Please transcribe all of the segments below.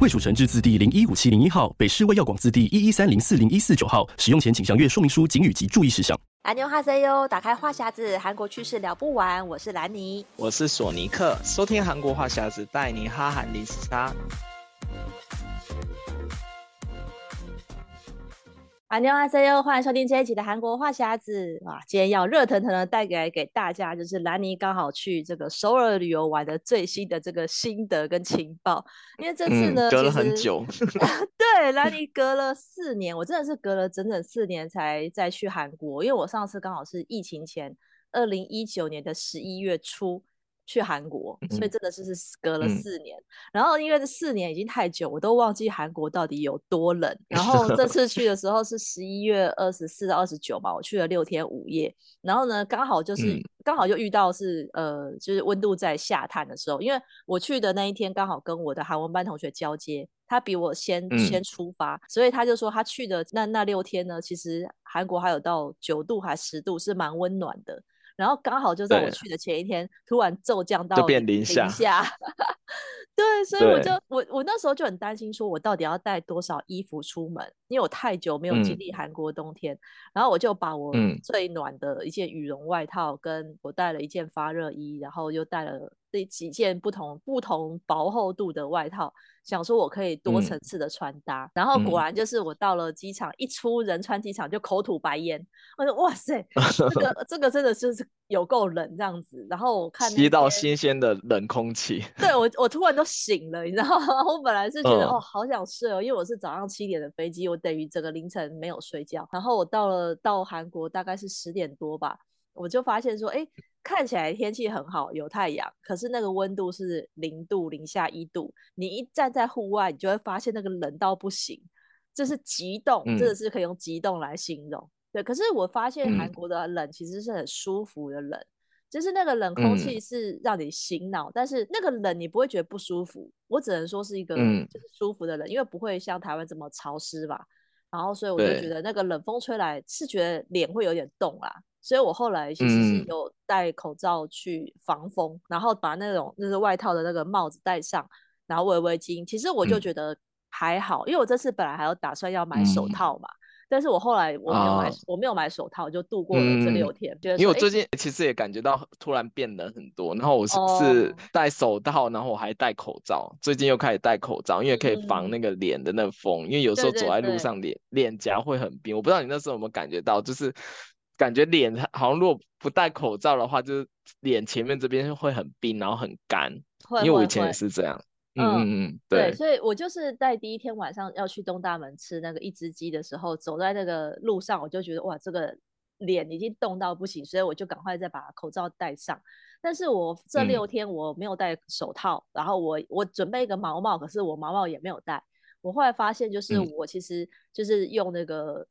卫蜀成制字第零一五七零一号，北市卫药广字第一一三零四零一四九号。使用前请详阅说明书、警语及注意事项。安妞哈塞哟，打开话匣子，韩国趣事聊不完。我是兰尼，我是索尼克，收听韩国话匣子，带你哈韩零时差。安妞哈塞哟，欢迎收听这一集的韩国话匣子。哇，今天要热腾腾的带给给大家，就是兰妮刚好去这个首尔旅游玩的最新的这个心得跟情报。因为这次呢，嗯、隔了很久，对，兰妮隔了四年，我真的是隔了整整四年才再去韩国。因为我上次刚好是疫情前，二零一九年的十一月初。去韩国，所以真的是是隔了四年。嗯、然后因为这四年已经太久，我都忘记韩国到底有多冷。然后这次去的时候是十一月二十四到二十九嘛，我去了六天五夜。然后呢，刚好就是、嗯、刚好就遇到是呃，就是温度在下探的时候。因为我去的那一天刚好跟我的韩文班同学交接，他比我先、嗯、先出发，所以他就说他去的那那六天呢，其实韩国还有到九度还十度，是蛮温暖的。然后刚好就在我去的前一天，突然骤降到零零下，下。对，所以我就我我那时候就很担心，说我到底要带多少衣服出门，因为我太久没有经历韩国冬天，嗯、然后我就把我最暖的一件羽绒外套，跟我带了一件发热衣，然后又带了这几件不同不同薄厚度的外套。想说我可以多层次的穿搭，嗯、然后果然就是我到了机场，嗯、一出仁川机场就口吐白烟。我说哇塞，这个这个真的就是有够冷这样子。然后我看吸到新鲜的冷空气，对我我突然都醒了，你知道吗？我本来是觉得、嗯、哦好想睡哦，因为我是早上七点的飞机，我等于整个凌晨没有睡觉。然后我到了到韩国大概是十点多吧，我就发现说哎。诶看起来天气很好，有太阳，可是那个温度是零度、零下一度。你一站在户外，你就会发现那个冷到不行，这是极冻，真的是可以用极冻来形容。嗯、对，可是我发现韩国的冷其实是很舒服的冷，嗯、就是那个冷空气是让你醒脑，嗯、但是那个冷你不会觉得不舒服。我只能说是一个就是舒服的冷，嗯、因为不会像台湾这么潮湿吧。然后所以我就觉得那个冷风吹来是觉得脸会有点冻啦。所以我后来其实是有戴口罩去防风，嗯、然后把那种就是外套的那个帽子戴上，然后围围巾。其实我就觉得还好，嗯、因为我这次本来还要打算要买手套嘛，嗯、但是我后来我没有买，啊、我没有买手套，就度过了这六天。嗯、因为我最近其实也感觉到突然变冷很多，然后我是是戴手套，然后我还戴口罩，最近又开始戴口罩，因为可以防那个脸的那个风，嗯、因为有时候走在路上脸脸颊会很冰，我不知道你那时候有没有感觉到，就是。感觉脸好像如果不戴口罩的话，就是脸前面这边会很冰，然后很干。会因为我以前也是这样。嗯嗯嗯，对，所以我就是在第一天晚上要去东大门吃那个一只鸡的时候，走在那个路上，我就觉得哇，这个脸已经冻到不行，所以我就赶快再把口罩戴上。但是我这六天我没有戴手套，嗯、然后我我准备一个毛毛，可是我毛毛也没有戴。我后来发现，就是我其实就是用那个。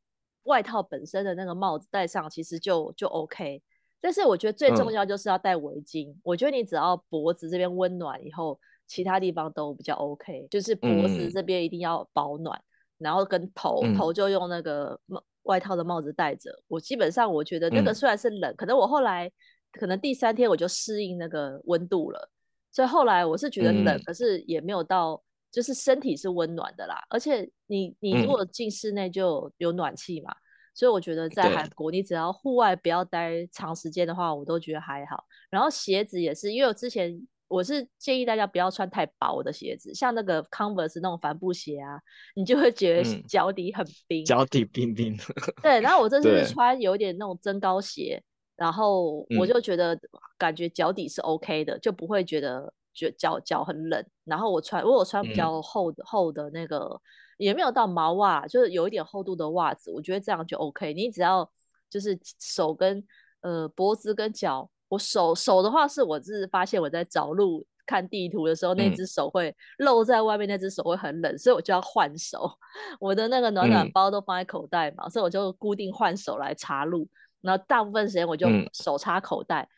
外套本身的那个帽子戴上，其实就就 OK。但是我觉得最重要就是要戴围巾。嗯、我觉得你只要脖子这边温暖以后，其他地方都比较 OK。就是脖子这边一定要保暖，嗯、然后跟头头就用那个帽外套的帽子戴着。我基本上我觉得那个虽然是冷，嗯、可能我后来可能第三天我就适应那个温度了，所以后来我是觉得冷，嗯、可是也没有到。就是身体是温暖的啦，而且你你如果进室内就有暖气嘛，嗯、所以我觉得在韩国你只要户外不要待长时间的话，我都觉得还好。然后鞋子也是，因为我之前我是建议大家不要穿太薄的鞋子，像那个 Converse 那种帆布鞋啊，你就会觉得脚底很冰，脚、嗯、底冰冰。对，然后我这次穿有点那种增高鞋，然后我就觉得感觉脚底是 OK 的，嗯、就不会觉得。觉脚脚很冷，然后我穿，如果我穿比较厚厚的那个，也没有到毛袜，就是有一点厚度的袜子，我觉得这样就 OK。你只要就是手跟呃脖子跟脚，我手手的话是我是发现我在找路看地图的时候，那只手会露在外面，那只手会很冷，所以我就要换手。我的那个暖暖包都放在口袋嘛，所以我就固定换手来查路。然后大部分时间我就手插口袋，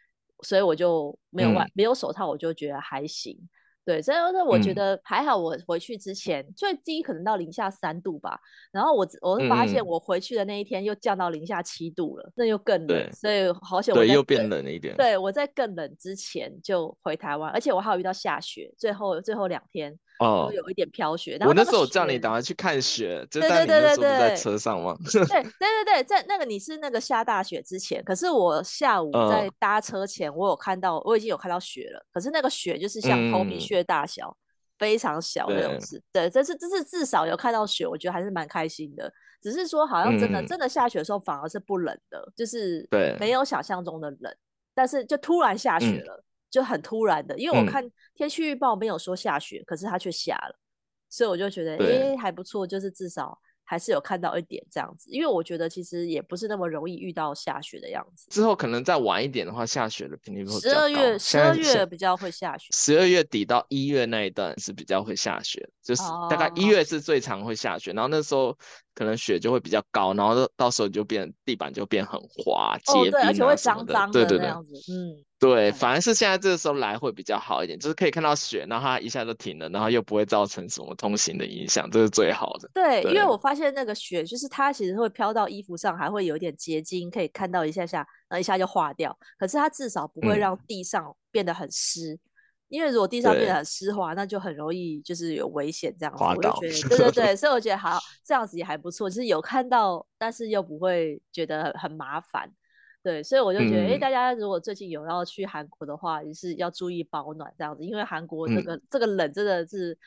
所以我就没有外没有手套，我就觉得还行。对，所以呢，我觉得还好。我回去之前、嗯、最低可能到零下三度吧，然后我我发现我回去的那一天又降到零下七度了，那又更冷。所以好险，我又变冷了一点。对，我在更冷之前就回台湾，而且我还有遇到下雪，最后最后两天。哦，有一点飘雪。然后那我那时候叫你赶快去看雪，就在你那时候不在车上吗？对对 对对，在那个你是那个下大雪之前，可是我下午在搭车前，我有看到，我已经有看到雪了。可是那个雪就是像头皮屑大小，非常小的那种是。对，这是这是至少有看到雪，我觉得还是蛮开心的。只是说好像真的真的下雪的时候反而是不冷的，就是对，没有想象中的冷，但是就突然下雪了。就很突然的，因为我看天气预报没有说下雪，嗯、可是它却下了，所以我就觉得，哎，还不错，就是至少。还是有看到一点这样子，因为我觉得其实也不是那么容易遇到下雪的样子。之后可能再晚一点的话，下雪的频率会。十二月，十二月比较会下雪。十二月底到一月那一段是比较会下雪，就是大概一月是最常会下雪，哦、然后那时候可能雪就会比较高，然后到时候就变地板就变很滑。哦，对，而且会脏脏的那样子。嗯，对，反而是现在这个时候来会比较好一点，就是可以看到雪，然后它一下就停了，然后又不会造成什么通行的影响，这是最好的。对，对因为我发现那个雪就是。它其实会飘到衣服上，还会有一点结晶，可以看到一下下，然后一下就化掉。可是它至少不会让地上变得很湿，嗯、因为如果地上变得很湿滑，那就很容易就是有危险这样子。滑倒。我就觉得，对对对，所以我觉得好这样子也还不错，就是有看到，但是又不会觉得很很麻烦。对，所以我就觉得，哎、嗯，大家如果最近有要去韩国的话，也是要注意保暖这样子，因为韩国这个、嗯、这个冷真的是。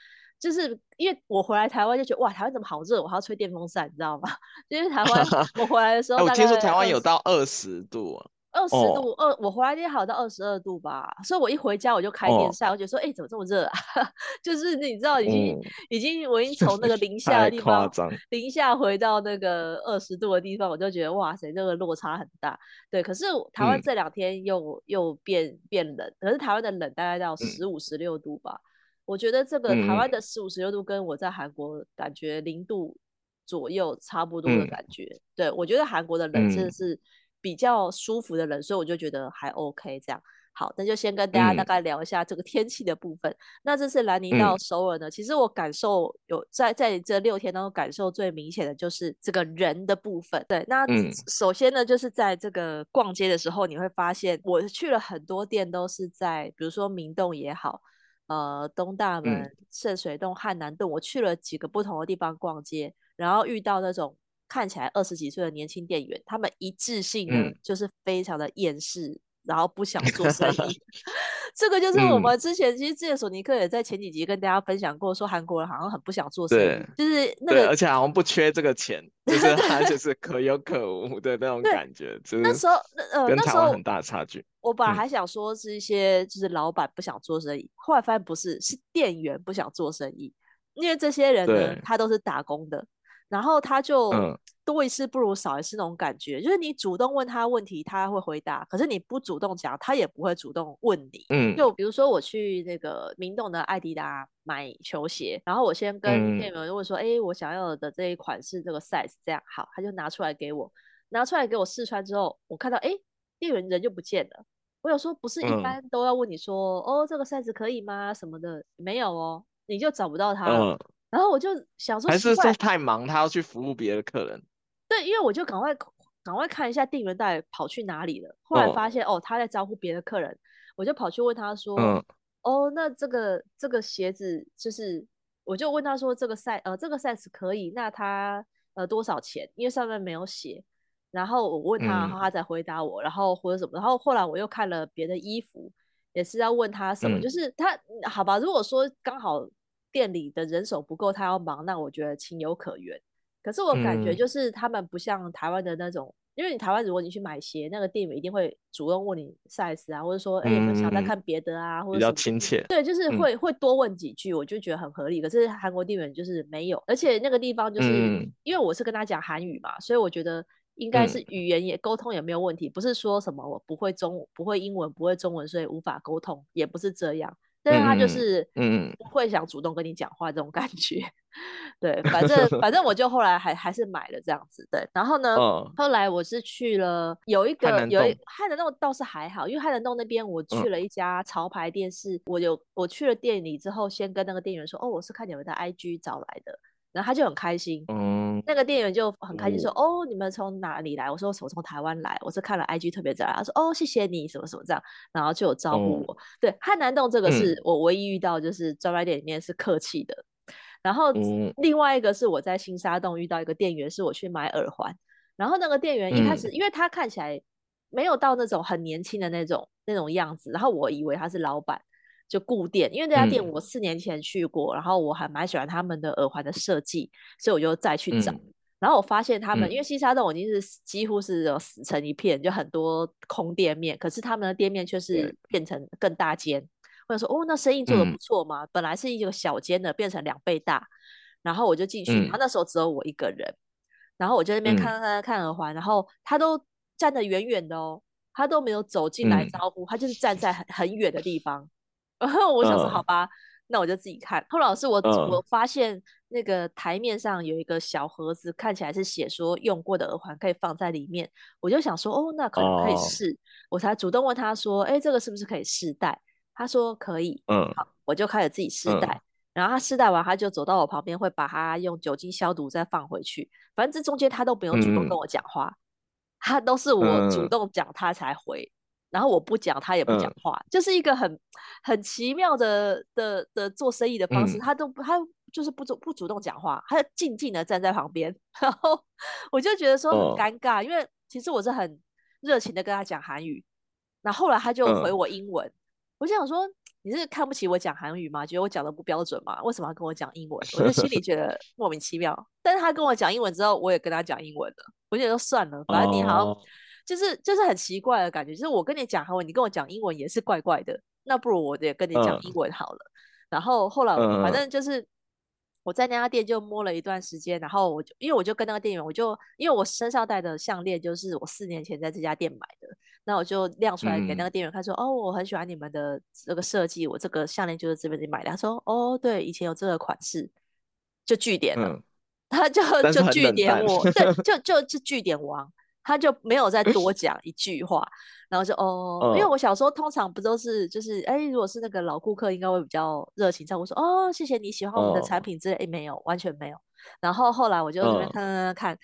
就是因为我回来台湾就觉得哇，台湾怎么好热，我还要吹电风扇，你知道吗？因为台湾 我回来的时候，我听说台湾有到二十度啊，二十度二，我回来那天好像到二十二度吧，所以我一回家我就开电扇，我就说哎，怎么这么热啊？就是你知道已经已经我已经从那个零 下的地方零下回到那个二十度的地方，我就觉得哇塞，这个落差很大。对，可是台湾这两天又又变变冷，可是台湾的冷大概到十五十六度吧。我觉得这个台湾的十五十六度跟我在韩国感觉零度左右差不多的感觉，嗯、对，我觉得韩国的冷真的是比较舒服的冷，嗯、所以我就觉得还 OK 这样。好，那就先跟大家大概聊一下这个天气的部分。嗯、那这次兰妮到首尔呢，其实我感受有在在这六天当中感受最明显的就是这个人的部分。对，那首先呢，就是在这个逛街的时候，你会发现我去了很多店，都是在比如说明洞也好。呃，东大门、圣水洞、汉南洞，我去了几个不同的地方逛街，然后遇到那种看起来二十几岁的年轻店员，他们一致性的就是非常的厌世，然后不想做生意。这个就是我们之前其实之前索尼克也在前几集跟大家分享过，说韩国人好像很不想做生意，就是那个，而且好像不缺这个钱，就是他就 是可有可无的那种感觉。那时候，呃，跟台湾很大差距。我本来还想说是一些就是老板不想做生意，后来发现不是，是店员不想做生意，因为这些人呢，他都是打工的。然后他就多一事不如少一事那种感觉，嗯、就是你主动问他问题，他会回答；可是你不主动讲，他也不会主动问你。嗯，就比如说我去那个明洞的艾迪达买球鞋，然后我先跟店员问说：“哎、嗯，我想要的这一款是这个 size，这样好。”他就拿出来给我，拿出来给我试穿之后，我看到哎，店员人就不见了。我有说不是一般都要问你说：“嗯、哦，这个 size 可以吗？”什么的没有哦，你就找不到他了。嗯然后我就想说，还是说太忙，他要去服务别的客人。对，因为我就赶快赶快看一下店员到底跑去哪里了。后来发现哦，哦，他在招呼别的客人，我就跑去问他说：“嗯、哦，那这个这个鞋子就是……”我就问他说：“这个 size 呃，这个 size 可以？那他呃多少钱？因为上面没有写。”然后我问他，然后他才回答我，嗯、然后或者什么。然后后来我又看了别的衣服，也是要问他什么，嗯、就是他好吧？如果说刚好。店里的人手不够，他要忙，那我觉得情有可原。可是我感觉就是他们不像台湾的那种，嗯、因为你台湾如果你去买鞋，那个店员一定会主动问你 size 啊，或者说哎、嗯欸、有没有想再看别的啊，或者比较亲切。对，就是会、嗯、会多问几句，我就觉得很合理。可是韩国店员就是没有，而且那个地方就是、嗯、因为我是跟他讲韩语嘛，所以我觉得应该是语言也沟通也没有问题，不是说什么我不会中不会英文不会中文，所以无法沟通，也不是这样。但是他就是嗯不会想主动跟你讲话这种感觉。嗯、对，反正 反正我就后来还还是买了这样子。对，然后呢，嗯、后来我是去了有一个有一汉能洞倒是还好，因为汉能洞那边我去了一家潮牌店，是我有我去了店里之后，先跟那个店员说，哦，我是看你们的 IG 找来的。然后他就很开心，嗯，那个店员就很开心说，哦，哦，你们从哪里来？我说我从台湾来，我是看了 IG 特别在来。他说，哦，谢谢你，什么什么这样，然后就有招呼我。哦、对，汉南洞这个是我唯一遇到就是专卖店里面是客气的。嗯、然后另外一个是我在新沙洞遇到一个店员，是我去买耳环，然后那个店员一开始，嗯、因为他看起来没有到那种很年轻的那种那种样子，然后我以为他是老板。就固店，因为这家店我四年前去过，嗯、然后我还蛮喜欢他们的耳环的设计，所以我就再去找。嗯、然后我发现他们，嗯、因为西沙洞已经是几乎是有死成一片，就很多空店面，可是他们的店面却是变成更大间。或者对说，哦，那生意做得不错嘛，嗯、本来是一个小间的，变成两倍大。然后我就进去，他、嗯、那时候只有我一个人，然后我就在那边看看看看耳环，然后他都站得远远的哦，他都没有走进来招呼，嗯、他就是站在很很远的地方。然 后我想说，好吧，uh, 那我就自己看。后来是我、uh, 我发现那个台面上有一个小盒子，看起来是写说用过的耳环可以放在里面。我就想说，哦，那可能可以试。Uh, 我才主动问他说，哎，这个是不是可以试戴？他说可以。嗯，uh, 好，我就开始自己试戴。Uh, 然后他试戴完，他就走到我旁边，会把它用酒精消毒再放回去。反正这中间他都不用主动跟我讲话，uh, 他都是我主动讲他才回。Uh, 然后我不讲，他也不讲话，嗯、就是一个很很奇妙的的的做生意的方式。嗯、他都他就是不主不主动讲话，他就静静的站在旁边。然后我就觉得说很尴尬，哦、因为其实我是很热情的跟他讲韩语。那后，后来他就回我英文，嗯、我就想说你是看不起我讲韩语吗？觉得我讲的不标准吗？为什么要跟我讲英文？我就心里觉得莫名其妙。但是他跟我讲英文之后，我也跟他讲英文了。我就说算了，反正你好。哦就是就是很奇怪的感觉，就是我跟你讲韩文，你跟我讲英文也是怪怪的，那不如我也跟你讲英文好了。嗯、然后后来反正就是我在那家店就摸了一段时间，然后我就因为我就跟那个店员，我就因为我身上戴的项链就是我四年前在这家店买的，那我就亮出来给那个店员看，说、嗯、哦，我很喜欢你们的这个设计，我这个项链就是这边里买的。他说哦，对，以前有这个款式，就据点了，嗯、他就就据点我，对，就就就据点王。他就没有再多讲一句话，然后就哦，嗯、因为我小时候通常不都是就是哎，如果是那个老顾客，应该会比较热情，在我说哦，谢谢你喜欢我们的产品之类，哎、嗯，没有，完全没有。然后后来我就这边看看看。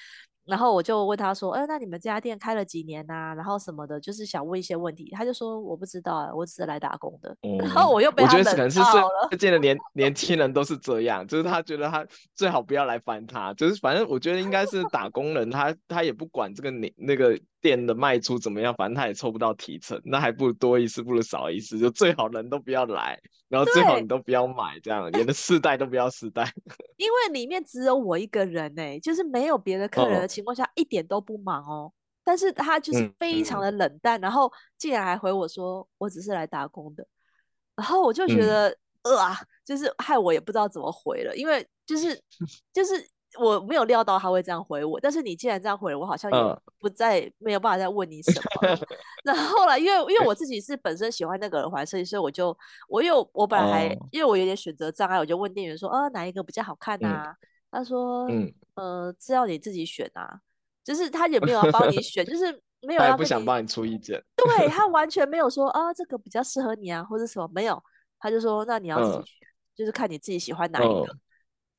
嗯然后我就问他说：“哎，那你们这家店开了几年呐、啊？然后什么的，就是想问一些问题。”他就说：“我不知道啊，我只是来打工的。嗯”然后我又被。我觉得可能是最近的年年轻人都是这样，就是他觉得他最好不要来烦他，就是反正我觉得应该是打工人，他他也不管这个你那个。店的卖出怎么样？反正他也抽不到提成，那还不如多一事不如少一事，就最好人都不要来，然后最好你都不要买，这样连的试戴都不要试戴。因为里面只有我一个人哎、欸，就是没有别的客人的情况下，一点都不忙哦。但是他就是非常的冷淡，嗯、然后竟然还回我说我只是来打工的，然后我就觉得、嗯、呃啊，就是害我也不知道怎么回了，因为就是就是。我没有料到他会这样回我，但是你既然这样回了，我好像也不再、嗯、没有办法再问你什么。然后后来，因为因为我 自己是本身喜欢那个耳环设计，所以我就我有我本来还、哦、因为我有点选择障碍，我就问店员说，啊哪一个比较好看啊？嗯、他说，嗯呃，只要你自己选啊，就是他也没有要帮你选，就是 没有要不想帮你出意见。对，他完全没有说啊这个比较适合你啊，或者什么没有，他就说那你要自己选，嗯、就是看你自己喜欢哪一个。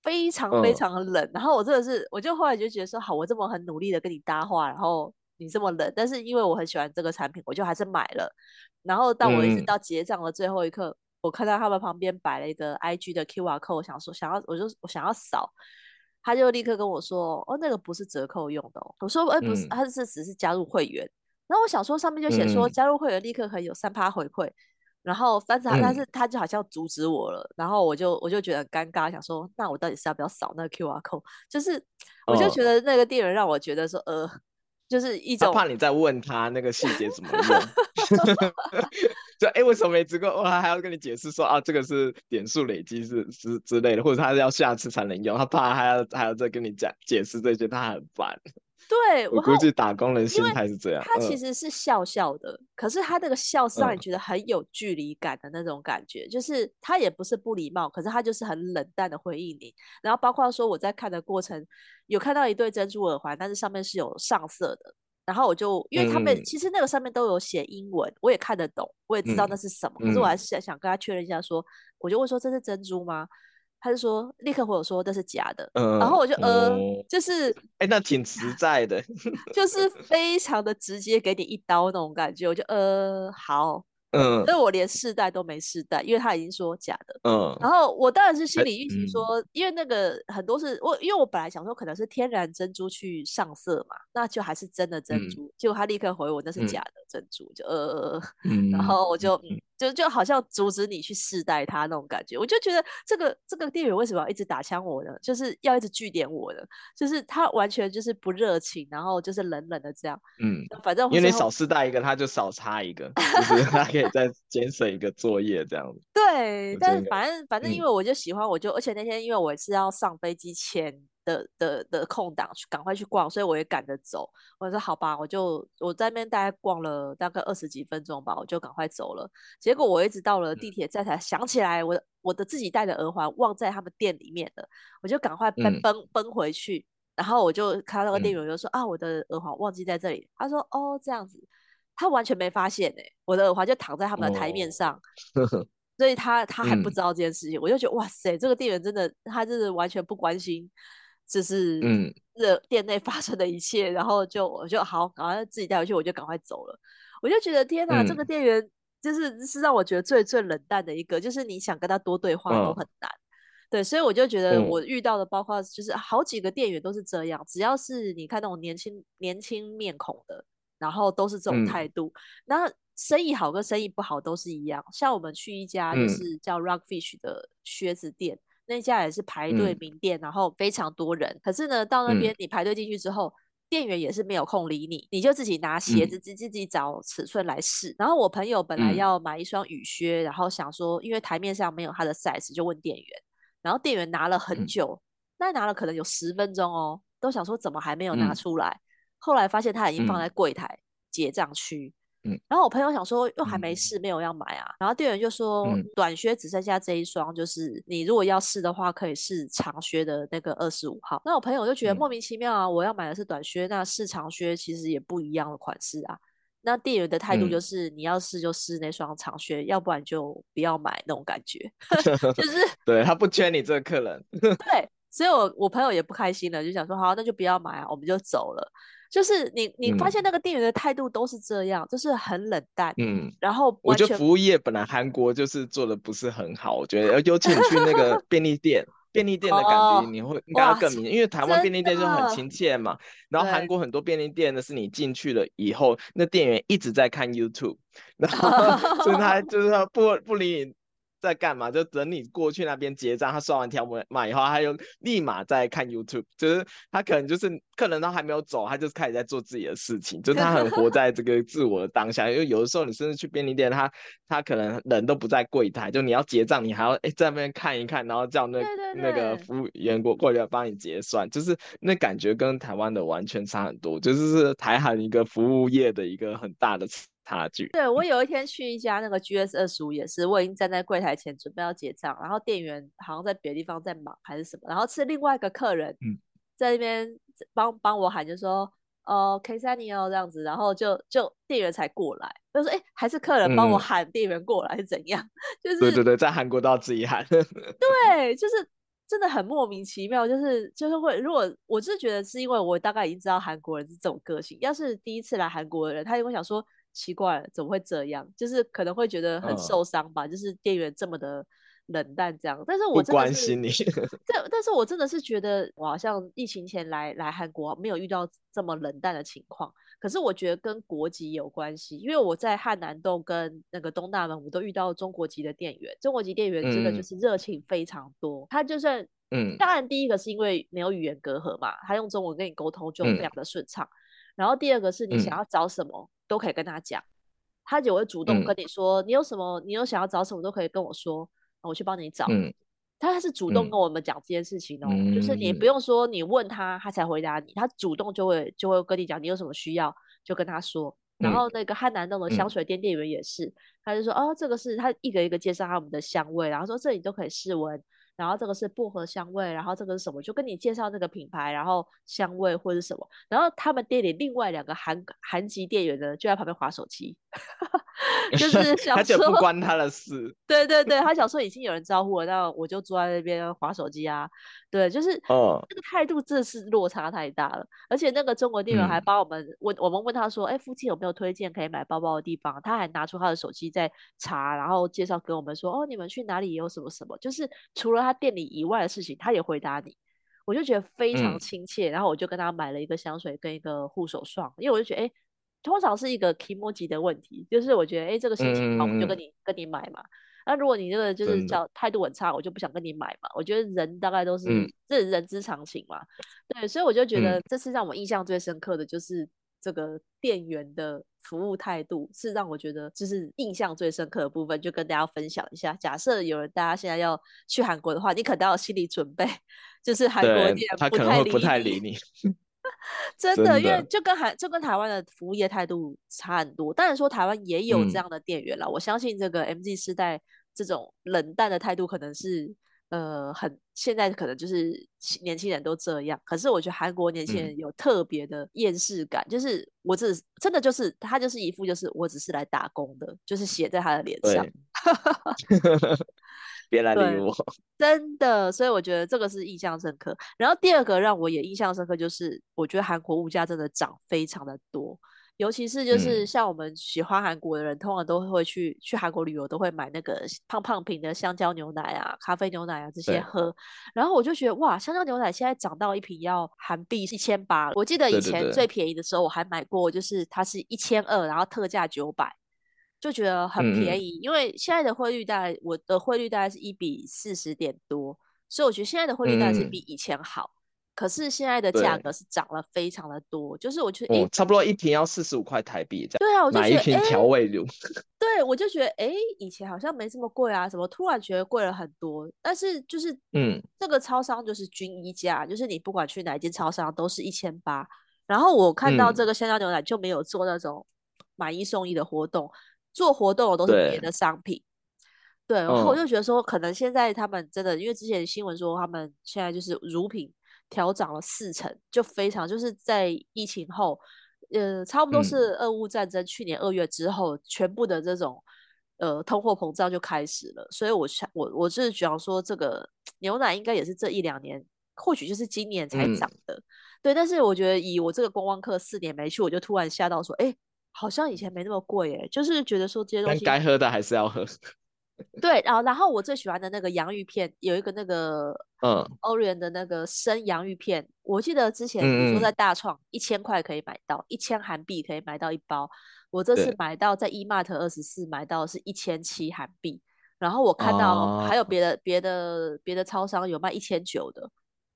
嗯非常非常冷，嗯、然后我真的是，我就后来就觉得说，好，我这么很努力的跟你搭话，然后你这么冷，但是因为我很喜欢这个产品，我就还是买了。然后到我一直到结账的最后一刻，嗯、我看到他们旁边摆了一个 IG 的 QR code，我想说想要，我就我想要扫，他就立刻跟我说，哦，那个不是折扣用的哦。我说，哎，不是，他是只是加入会员。然后我想说，上面就写说加入会员立刻可以有三趴回馈。然后，但是他，但是他就好像阻止我了，嗯、然后我就我就觉得很尴尬，想说，那我到底是要不要扫那个 QR code？就是，我就觉得那个店员让我觉得说，呃，就是一种怕你在问他那个细节怎么用，就哎、欸，为什么没直过？我还还要跟你解释说啊，这个是点数累积是是之类的，或者他是要下次才能用，他怕还要还要再跟你讲解释这些，他很烦。对，我估计打工人心态是这样。他其实是笑笑的，嗯、可是他那个笑是让你觉得很有距离感的那种感觉，嗯、就是他也不是不礼貌，可是他就是很冷淡的回应你。然后包括说我在看的过程，有看到一对珍珠耳环，但是上面是有上色的。然后我就因为他们、嗯、其实那个上面都有写英文，我也看得懂，我也知道那是什么，嗯、可是我还是想跟他确认一下说，说我就问说这是珍珠吗？他就说，立刻回我说这是假的，嗯、然后我就呃，哦、就是，哎，那挺实在的，就是非常的直接，给你一刀那种感觉，我就呃，好。嗯，所以我连试戴都没试戴，因为他已经说假的。嗯，然后我当然是心里预期说，嗯、因为那个很多是我，因为我本来想说可能是天然珍珠去上色嘛，那就还是真的珍珠。嗯、结果他立刻回我那是假的珍珠，嗯、就呃，嗯、然后我就嗯。就就好像阻止你去试戴它那种感觉，我就觉得这个这个店员为什么要一直打枪我呢？就是要一直据点我呢？就是他完全就是不热情，然后就是冷冷的这样。嗯，反正因为你少试戴一个，他就少插一个，就是他可以再节省一个作业这样子。对，但是反正反正因为我就喜欢，我就、嗯、而且那天因为我是要上飞机前。的的的空档去赶快去逛，所以我也赶着走。我说好吧，我就我在那边大概逛了大概二十几分钟吧，我就赶快走了。结果我一直到了地铁站才想起来我，我我的自己戴的耳环忘在他们店里面了，我就赶快奔奔奔回去。然后我就看到那个店员就说、嗯、啊，我的耳环忘记在这里。他说哦这样子，他完全没发现哎、欸，我的耳环就躺在他们的台面上，哦、所以他他还不知道这件事情。嗯、我就觉得哇塞，这个店员真的他真的完全不关心。就是嗯，这店内发生的一切，嗯、然后就我就好，赶快自己带回去，我就赶快走了。我就觉得天哪，嗯、这个店员就是是让我觉得最最冷淡的一个，就是你想跟他多对话都很难。嗯、对，所以我就觉得我遇到的，包括就是好几个店员都是这样，嗯、只要是你看那种年轻年轻面孔的，然后都是这种态度。那、嗯、生意好跟生意不好都是一样。像我们去一家就是叫 Rockfish 的靴子店。嗯那家也是排队名店，嗯、然后非常多人。可是呢，到那边你排队进去之后，嗯、店员也是没有空理你，你就自己拿鞋子自、嗯、自己找尺寸来试。然后我朋友本来要买一双雨靴，嗯、然后想说，因为台面上没有他的 size，就问店员。然后店员拿了很久，那、嗯、拿了可能有十分钟哦，都想说怎么还没有拿出来。嗯、后来发现他已经放在柜台结账区。嗯，然后我朋友想说，又还没试，嗯、没有要买啊。然后店员就说，嗯、短靴只剩下这一双，就是你如果要试的话，可以试长靴的那个二十五号。那我朋友就觉得莫名其妙啊，嗯、我要买的是短靴，那试长靴其实也不一样的款式啊。那店员的态度就是，你要试就试那双长靴，嗯、要不然就不要买那种感觉，就是 对他不缺你这个客人。对，所以我我朋友也不开心了，就想说好，那就不要买啊，我们就走了。就是你，你发现那个店员的态度都是这样，嗯、就是很冷淡。嗯，然后我觉得服务业本来韩国就是做的不是很好，我觉得 尤其你去那个 便利店，便利店的感觉你会应该要更明显，因为台湾便利店就很亲切嘛。然后韩国很多便利店呢，是你进去了以后，那店员一直在看 YouTube，然后 所以他就是他不不理你。在干嘛？就等你过去那边结账，他刷完条码以后，他又立马在看 YouTube。就是他可能就是客人都还没有走，他就开始在做自己的事情。就是他很活 在这个自我的当下。因为有的时候你甚至去便利店，他他可能人都不在柜台，就你要结账，你还要哎在那边看一看，然后叫那那个服务员过过来帮你结算。就是那感觉跟台湾的完全差很多。就是是台韩一个服务业的一个很大的。差距。对，我有一天去一家那个 GS 二十五也是，我已经站在柜台前准备要结账，然后店员好像在别的地方在忙还是什么，然后是另外一个客人在那边帮帮我喊，就说哦 K 三你哦这样子，然后就就店员才过来，就说哎还是客人帮我喊店员过来是怎样？嗯、就是对对对，在韩国都要自己喊。对，就是真的很莫名其妙，就是就是会如果我是觉得是因为我大概已经知道韩国人是这种个性，要是第一次来韩国的人，他就会想说。奇怪了，怎么会这样？就是可能会觉得很受伤吧。嗯、就是店员这么的冷淡这样，但是我真的是不关心你。但但是我真的是觉得，我好像疫情前来来韩国没有遇到这么冷淡的情况。可是我觉得跟国籍有关系，因为我在汉南洞跟那个东大门，我都遇到中国籍的店员。中国籍店员真的就是热情非常多。嗯、他就算嗯，当然第一个是因为没有语言隔阂嘛，他用中文跟你沟通就非常的顺畅。嗯、然后第二个是你想要找什么。嗯都可以跟他讲，他就会主动跟你说，嗯、你有什么，你有想要找什么都可以跟我说，我去帮你找。嗯、他是主动跟我们讲这件事情哦，嗯、就是你不用说你问他，他才回答你，他主动就会就会跟你讲你有什么需要就跟他说。然后那个汉南洞的香水店店员也是，嗯、他就说哦，这个是他一个一个介绍他们的香味，然后说这里都可以试闻。然后这个是薄荷香味，然后这个是什么？就跟你介绍这个品牌，然后香味或者什么。然后他们店里另外两个韩韩籍店员呢，就在旁边划手机，就 是想说不关他的事。对对 对，他想说已经有人招呼了，那我就坐在那边划手机啊。对，就是哦，这个态度真的是落差太大了。而且那个中国店员还帮我们问，嗯、我们问他说：“哎，附近有没有推荐可以买包包的地方？”他还拿出他的手机在查，然后介绍给我们说：“哦，你们去哪里有什么什么？”就是除了他。店里以外的事情，他也回答你，我就觉得非常亲切。嗯、然后我就跟他买了一个香水跟一个护手霜，因为我就觉得，哎，通常是一个 kimoji 的问题，就是我觉得，哎，这个心情好，我就跟你、嗯、跟你买嘛。那如果你这个就是叫态度很差，我就不想跟你买嘛。我觉得人大概都是这人之常情嘛。对，所以我就觉得这次让我印象最深刻的就是。这个店员的服务态度是让我觉得就是印象最深刻的部分，就跟大家分享一下。假设有人大家现在要去韩国的话，你可能要有心理准备，就是韩国店他可能会不太理你。真的，真的因为就跟韩就跟台湾的服务业态度差很多。当然说台湾也有这样的店员了，嗯、我相信这个 M G 世代这种冷淡的态度可能是。呃，很现在可能就是年轻人都这样，可是我觉得韩国年轻人有特别的厌世感，嗯、就是我只真的就是他就是一副就是我只是来打工的，就是写在他的脸上，别来理我，真的，所以我觉得这个是印象深刻。然后第二个让我也印象深刻，就是我觉得韩国物价真的涨非常的多。尤其是就是像我们喜欢韩国的人，嗯、通常都会去去韩国旅游，都会买那个胖胖瓶的香蕉牛奶啊、咖啡牛奶啊这些喝。然后我就觉得哇，香蕉牛奶现在涨到一瓶要韩币一千八。我记得以前最便宜的时候我还买过，就是它是一千二，然后特价九百，就觉得很便宜。嗯、因为现在的汇率大概我的汇率大概是一比四十点多，所以我觉得现在的汇率大概是比以前好。嗯可是现在的价格是涨了非常的多，就是我觉得，哎、哦，差不多一瓶要四十五块台币这样。对啊，我就觉得买一瓶调味乳。对，我就觉得，哎，以前好像没这么贵啊，怎么突然觉得贵了很多？但是就是，嗯，这个超商就是均一价，就是你不管去哪一间超商都是一千八。然后我看到这个香蕉牛奶就没有做那种买一送一的活动，做活动的都是别的商品。对，对，然后我就觉得说，可能现在他们真的，嗯、因为之前新闻说他们现在就是乳品。调涨了四成，就非常就是在疫情后，呃，差不多是俄乌战争去年二月之后，嗯、全部的这种呃通货膨胀就开始了。所以我想，我我是想说，这个牛奶应该也是这一两年，或许就是今年才涨的。嗯、对，但是我觉得以我这个观光客四年没去，我就突然吓到说，哎，好像以前没那么贵，哎，就是觉得说这些东西该喝的还是要喝。对，然后然后我最喜欢的那个洋芋片，有一个那个嗯，Orion 的那个生洋芋片，我记得之前你说在大创一千块可以买到，一千韩币可以买到一包，我这次买到在 E-Mart 二十四买到是一千七韩币，然后我看到还有别的、哦、别的别的超商有卖一千九的，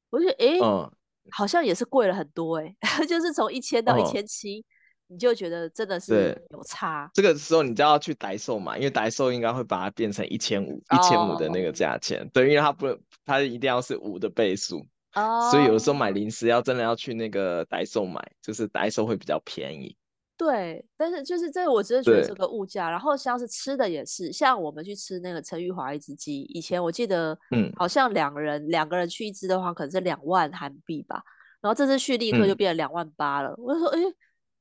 我就觉得哎，嗯、好像也是贵了很多哎，就是从一千到一千七。你就觉得真的是有差，这个时候你就要去代售嘛，因为代售应该会把它变成一千五，一千五的那个价钱，对，因为它不，它一定要是五的倍数，哦，所以有的时候买零食要真的要去那个代售买，就是代售会比较便宜。对，但是就是这个，我只是觉得这个物价，然后像是吃的也是，像我们去吃那个陈玉华一只鸡，以前我记得，嗯，好像两个人、嗯、两个人去一只的话，可能是两万韩币吧，然后这次去立刻就变成两万八了，嗯、我就说，哎。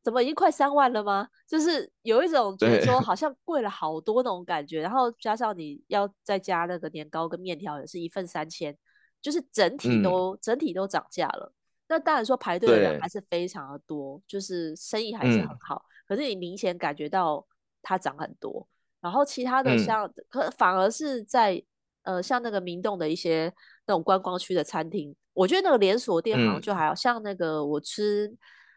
怎么已经快三万了吗？就是有一种觉得说好像贵了好多那种感觉，然后加上你要再加那个年糕跟面条，也是一份三千，就是整体都、嗯、整体都涨价了。那当然说排队的人还是非常的多，就是生意还是很好，嗯、可是你明显感觉到它涨很多。然后其他的像，嗯、可反而是在呃像那个明洞的一些那种观光区的餐厅，我觉得那个连锁店好像就还好、嗯、像那个我吃。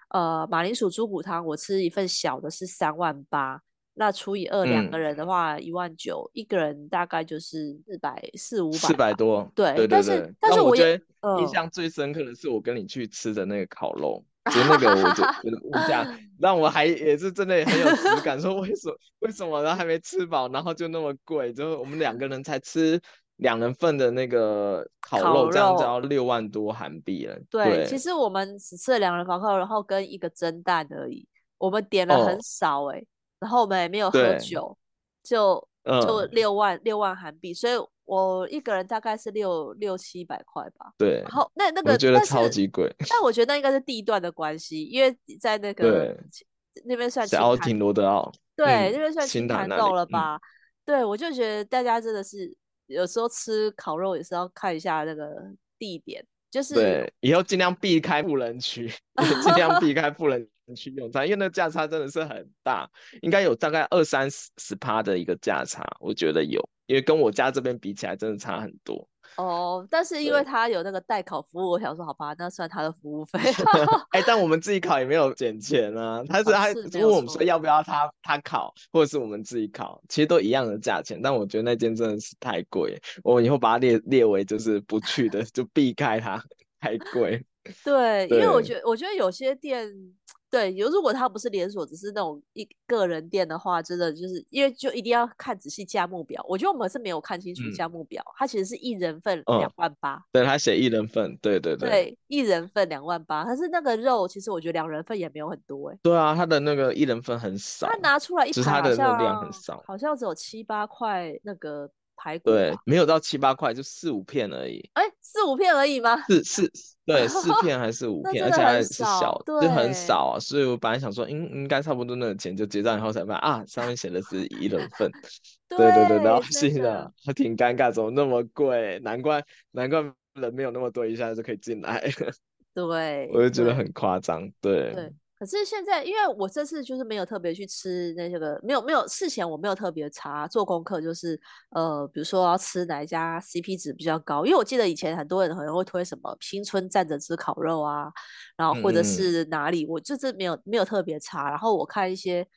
呃，马铃薯猪骨汤，我吃一份小的是三万八，那除以二，两个人的话一万九，一个人大概就是四百四五百，四百多。对，对对对，但是但是我觉得印象最深刻的是我跟你去吃的那个烤肉，就那个我 觉得物价让我还也是真的很有实感，说为什么为什么然后还没吃饱，然后就那么贵，就我们两个人才吃两人份的那个烤肉，这样就要六万多韩币了。对，对，其实我们只吃了两人房烤肉，然后跟一个蒸蛋而已。我们点了很少哎、欸，哦、然后我们也没有喝酒，就就六万、嗯、六万韩币，所以我一个人大概是六六七百块吧。对，然后那那个我觉得超级贵，但我觉得那应该是地段的关系，因为在那个那边算奥廷罗德奥，对，嗯、那边算清谈够了吧？嗯、对，我就觉得大家真的是。有时候吃烤肉也是要看一下那个地点，就是对，以后尽量避开富人区，尽量避开富人区用餐，因为那价差真的是很大，应该有大概二三十十趴的一个价差，我觉得有，因为跟我家这边比起来，真的差很多。哦，但是因为他有那个代考服务，我想说好吧，那算他的服务费。哎、欸，但我们自己考也没有减钱啊。他是他问我们说要不要他他考，或者是我们自己考，其实都一样的价钱。但我觉得那间真的是太贵，我以后把它列列为就是不去的，就避开它，太贵。对，对因为我觉得我觉得有些店。对，有如果它不是连锁，只是那种一个人店的话，真的就是因为就一定要看仔细价目表。我觉得我们是没有看清楚价目表，它、嗯、其实是一人份两万八、嗯。对，他写一人份，对对对。对，一人份两万八，但是那个肉其实我觉得两人份也没有很多哎。对啊，它的那个一人份很少。他拿出来一盘好像，好像只有七八块那个。排骨对，没有到七八块，就四五片而已。哎，四五片而已吗？四四对，四 片还是五片，而且还是小，就很少啊。所以我本来想说，应应该差不多那个钱，就结账以后才发啊，上面写的是一人份。对对对，然后心想还挺尴尬，怎么那么贵？难怪难怪人没有那么多，一下就可以进来。对，我就觉得很夸张。对。可是现在，因为我这次就是没有特别去吃那些个，没有没有事前我没有特别查做功课，就是呃，比如说要吃哪一家 CP 值比较高，因为我记得以前很多人可能会推什么新春站着吃烤肉啊，然后或者是哪里，嗯、我这次没有没有特别查，然后我看一些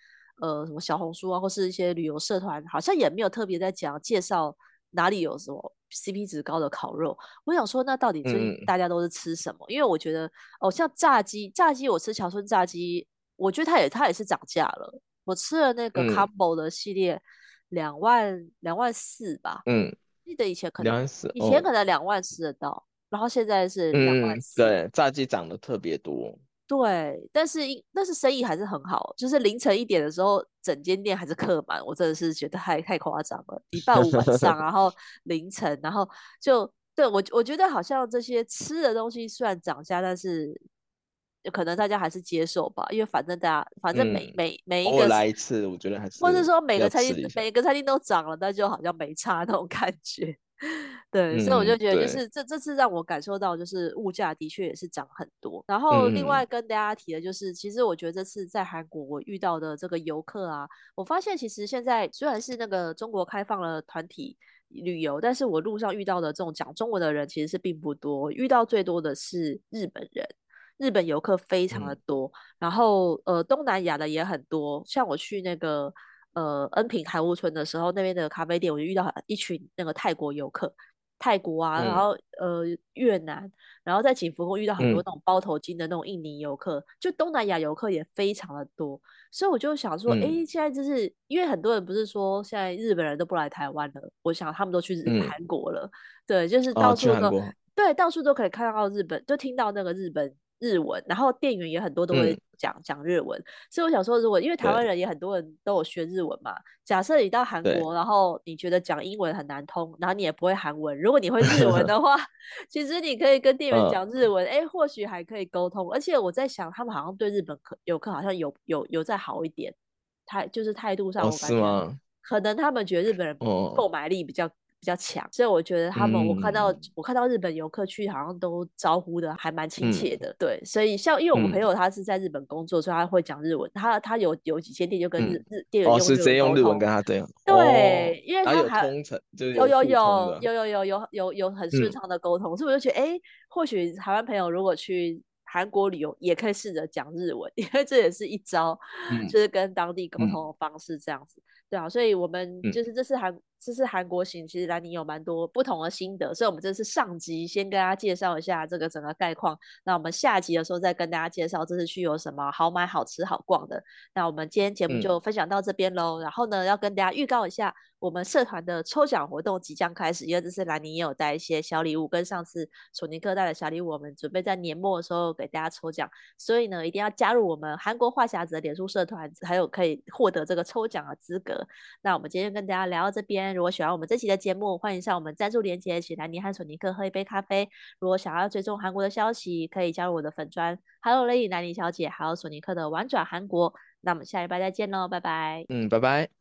呃什么小红书啊，或是一些旅游社团，好像也没有特别在讲介绍哪里有什么。CP 值高的烤肉，我想说，那到底最近大家都是吃什么？嗯、因为我觉得，哦，像炸鸡，炸鸡我吃乔村炸鸡，我觉得它也它也是涨价了。我吃了那个 combo 的系列，两万两万四吧。嗯，记得以前可能两万四，以前可能两万吃得到，哦、然后现在是两万四。对，炸鸡涨得特别多。对，但是但是生意还是很好，就是凌晨一点的时候，整间店还是客满，我真的是觉得太太夸张了。礼拜五晚上，然后 凌晨，然后就对我我觉得好像这些吃的东西虽然涨价，但是可能大家还是接受吧，因为反正大家反正每、嗯、每每一个来一次，我觉得还是或者说每个餐厅每个餐厅都涨了，但就好像没差那种感觉。对，嗯、所以我就觉得，就是这这次让我感受到，就是物价的确也是涨很多。然后另外跟大家提的就是，嗯、其实我觉得这次在韩国我遇到的这个游客啊，我发现其实现在虽然是那个中国开放了团体旅游，但是我路上遇到的这种讲中文的人其实是并不多，遇到最多的是日本人，日本游客非常的多。嗯、然后呃，东南亚的也很多，像我去那个。呃，恩平海雾村的时候，那边的咖啡店我就遇到一群那个泰国游客，泰国啊，嗯、然后呃越南，然后在景福宫遇到很多那种包头巾的那种印尼游客，嗯、就东南亚游客也非常的多，所以我就想说，哎、嗯，现在就是因为很多人不是说现在日本人都不来台湾了，我想他们都去韩国了，嗯、对，就是到处都、哦、对，到处都可以看到日本，就听到那个日本。日文，然后店员也很多都会讲、嗯、讲日文，所以我想说，如果因为台湾人也很多人都有学日文嘛，假设你到韩国，然后你觉得讲英文很难通，然后你也不会韩文，如果你会日文的 话，其实你可以跟店员讲日文，哎、嗯，或许还可以沟通。而且我在想，他们好像对日本客游客好像有有有再好一点，态就是态度上，我感觉、哦、可能他们觉得日本人购买力比较。比较强，所以我觉得他们，我看到、嗯、我看到日本游客去，好像都招呼的还蛮亲切的。嗯、对，所以像因为我们朋友他是在日本工作，嗯、所以他会讲日文。他他有有几间店就跟日、嗯、日店员用日文、哦、是直接用日文跟他这样。对，因为他还有有有有有有有有有有很顺畅的沟通，嗯、所以我就觉得，哎、欸，或许台湾朋友如果去韩国旅游，也可以试着讲日文，因为这也是一招，嗯、就是跟当地沟通的方式这样子。对啊，所以我们就是这次韩这是韩国行，其实兰尼有蛮多不同的心得，所以我们这次上集先跟大家介绍一下这个整个概况。那我们下集的时候再跟大家介绍这次去有什么好买、好吃、好逛的。那我们今天节目就分享到这边喽。嗯、然后呢，要跟大家预告一下，我们社团的抽奖活动即将开始，因为这次兰尼也有带一些小礼物，跟上次索尼克带的小礼物，我们准备在年末的时候给大家抽奖。所以呢，一定要加入我们韩国话匣子的脸书社团，还有可以获得这个抽奖的资格。那我们今天跟大家聊到这边。如果喜欢我们这期的节目，欢迎上我们赞助连接，请兰尼和索尼克喝一杯咖啡。如果想要追踪韩国的消息，可以加入我的粉专，Hello Lady 兰妮小姐，还有索尼克的玩转韩国。那我们下礼拜再见喽，拜拜。嗯，拜拜。